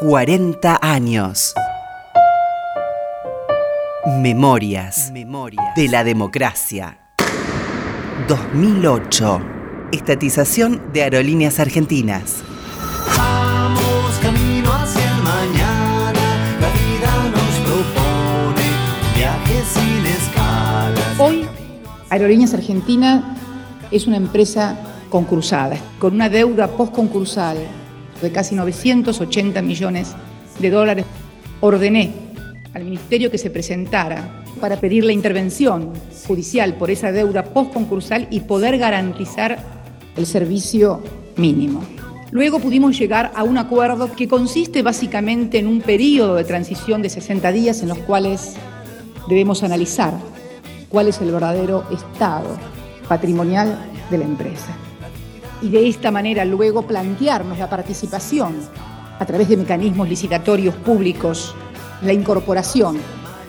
40 años. Memorias, de la democracia. 2008. Estatización de Aerolíneas Argentinas. Vamos camino hacia el mañana, la vida nos propone viajes sin escalas. Hoy, Aerolíneas Argentina es una empresa concursada, con una deuda postconcursal de casi 980 millones de dólares. Ordené al Ministerio que se presentara para pedir la intervención judicial por esa deuda postconcursal y poder garantizar el servicio mínimo. Luego pudimos llegar a un acuerdo que consiste básicamente en un periodo de transición de 60 días en los cuales debemos analizar cuál es el verdadero estado patrimonial de la empresa. Y de esta manera luego plantearnos la participación a través de mecanismos licitatorios públicos, la incorporación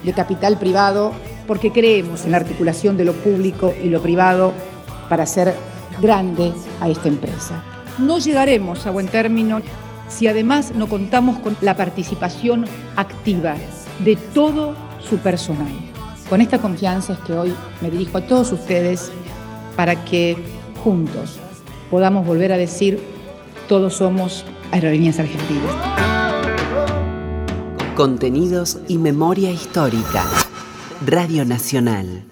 de capital privado, porque creemos en la articulación de lo público y lo privado para hacer grande a esta empresa. No llegaremos a buen término si además no contamos con la participación activa de todo su personal. Con esta confianza es que hoy me dirijo a todos ustedes para que juntos podamos volver a decir todos somos aerolíneas argentinas. Contenidos y memoria histórica. Radio Nacional.